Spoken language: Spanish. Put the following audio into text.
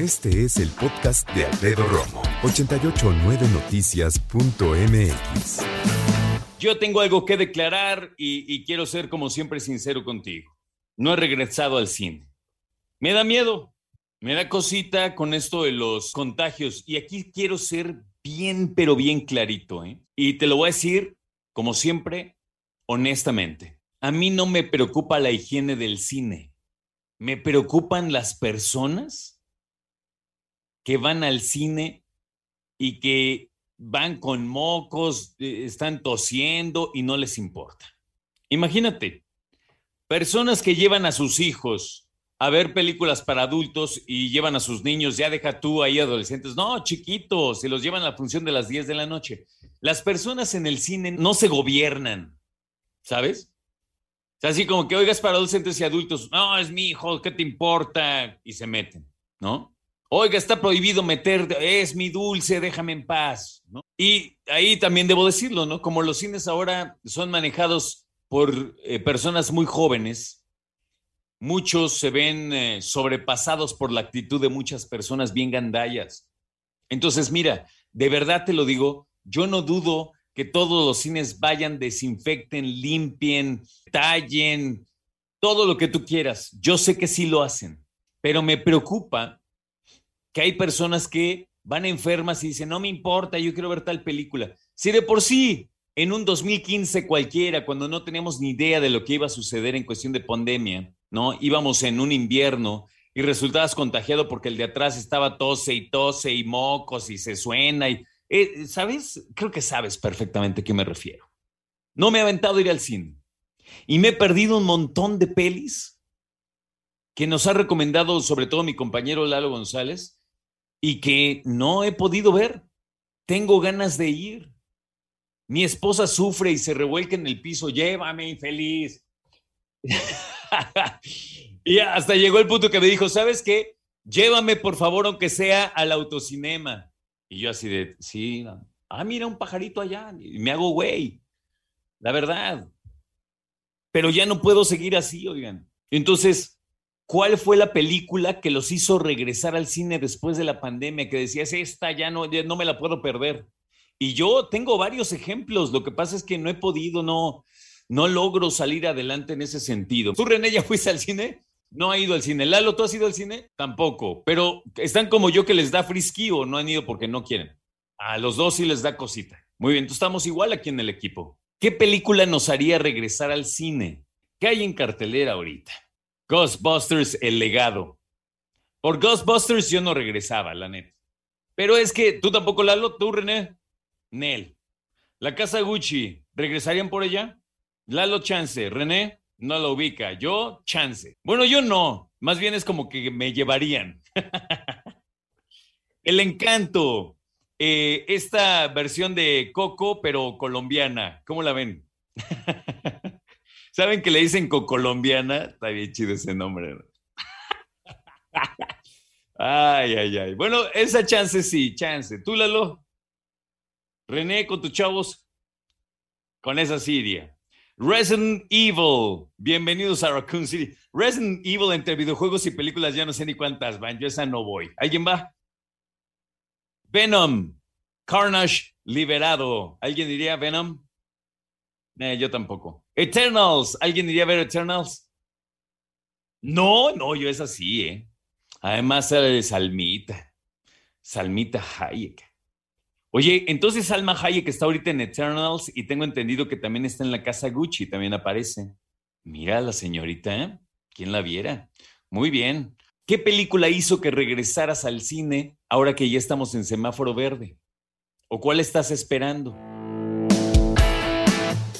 Este es el podcast de Alfredo Romo, 889noticias.mx. Yo tengo algo que declarar y, y quiero ser como siempre sincero contigo. No he regresado al cine. Me da miedo, me da cosita con esto de los contagios y aquí quiero ser bien, pero bien clarito. ¿eh? Y te lo voy a decir, como siempre, honestamente. A mí no me preocupa la higiene del cine. Me preocupan las personas que van al cine y que van con mocos, eh, están tosiendo y no les importa. Imagínate, personas que llevan a sus hijos a ver películas para adultos y llevan a sus niños, ya deja tú ahí adolescentes, no, chiquitos, se los llevan a la función de las 10 de la noche. Las personas en el cine no se gobiernan, ¿sabes? Así como que oigas para adolescentes y adultos, no, es mi hijo, ¿qué te importa? Y se meten, ¿no? Oiga, está prohibido meter, es mi dulce, déjame en paz, ¿no? Y ahí también debo decirlo, ¿no? Como los cines ahora son manejados por eh, personas muy jóvenes, Muchos se ven eh, sobrepasados por la actitud de muchas personas bien gandallas. Entonces, mira, de verdad te lo digo, yo no dudo que todos los cines vayan, desinfecten, limpien, tallen, todo lo que tú quieras. Yo sé que sí lo hacen, pero me preocupa que hay personas que van enfermas y dicen, no me importa, yo quiero ver tal película. Si de por sí, en un 2015 cualquiera, cuando no teníamos ni idea de lo que iba a suceder en cuestión de pandemia, ¿no? Íbamos en un invierno y resultabas contagiado porque el de atrás estaba tose y tose y mocos y se suena y, eh, ¿sabes? Creo que sabes perfectamente a qué me refiero. No me he aventado ir al cine y me he perdido un montón de pelis que nos ha recomendado sobre todo mi compañero Lalo González y que no he podido ver. Tengo ganas de ir. Mi esposa sufre y se revuelca en el piso, llévame infeliz. y hasta llegó el punto que me dijo, ¿sabes qué? Llévame por favor, aunque sea al autocinema. Y yo así de, sí, ah, mira un pajarito allá. Y me hago güey. La verdad. Pero ya no puedo seguir así, oigan. Entonces, ¿cuál fue la película que los hizo regresar al cine después de la pandemia? Que decías, esta ya no, no me la puedo perder. Y yo tengo varios ejemplos. Lo que pasa es que no he podido, no, no logro salir adelante en ese sentido. ¿Tú, René, ya fuiste al cine? No ha ido al cine. Lalo, ¿tú has ido al cine? Tampoco. Pero están como yo que les da frisquío, no han ido porque no quieren. A los dos sí les da cosita. Muy bien, entonces estamos igual aquí en el equipo. ¿Qué película nos haría regresar al cine? ¿Qué hay en cartelera ahorita? Ghostbusters, el legado. Por Ghostbusters yo no regresaba, la neta. Pero es que tú tampoco, Lalo, tú, René. Nel. La casa Gucci, ¿regresarían por ella? Lalo Chance, René no lo ubica, yo Chance. Bueno, yo no, más bien es como que me llevarían. El encanto, eh, esta versión de Coco, pero colombiana, ¿cómo la ven? ¿Saben que le dicen colombiana? Está bien chido ese nombre. ay, ay, ay. Bueno, esa chance sí, chance. ¿Tú, Lalo? René, con tus chavos, con esa Siria. Resident Evil, bienvenidos a Raccoon City. Resident Evil entre videojuegos y películas, ya no sé ni cuántas van, yo esa no voy. ¿Alguien va? Venom, Carnage liberado. ¿Alguien diría Venom? No, yo tampoco. Eternals, ¿alguien iría a ver Eternals? No, no, yo es así, ¿eh? Además, de Salmita, Salmita Hayek. Oye, entonces Salma Hayek está ahorita en Eternals y tengo entendido que también está en la casa Gucci, también aparece. Mira la señorita, ¿eh? ¿quién la viera? Muy bien. ¿Qué película hizo que regresaras al cine ahora que ya estamos en semáforo verde? ¿O cuál estás esperando?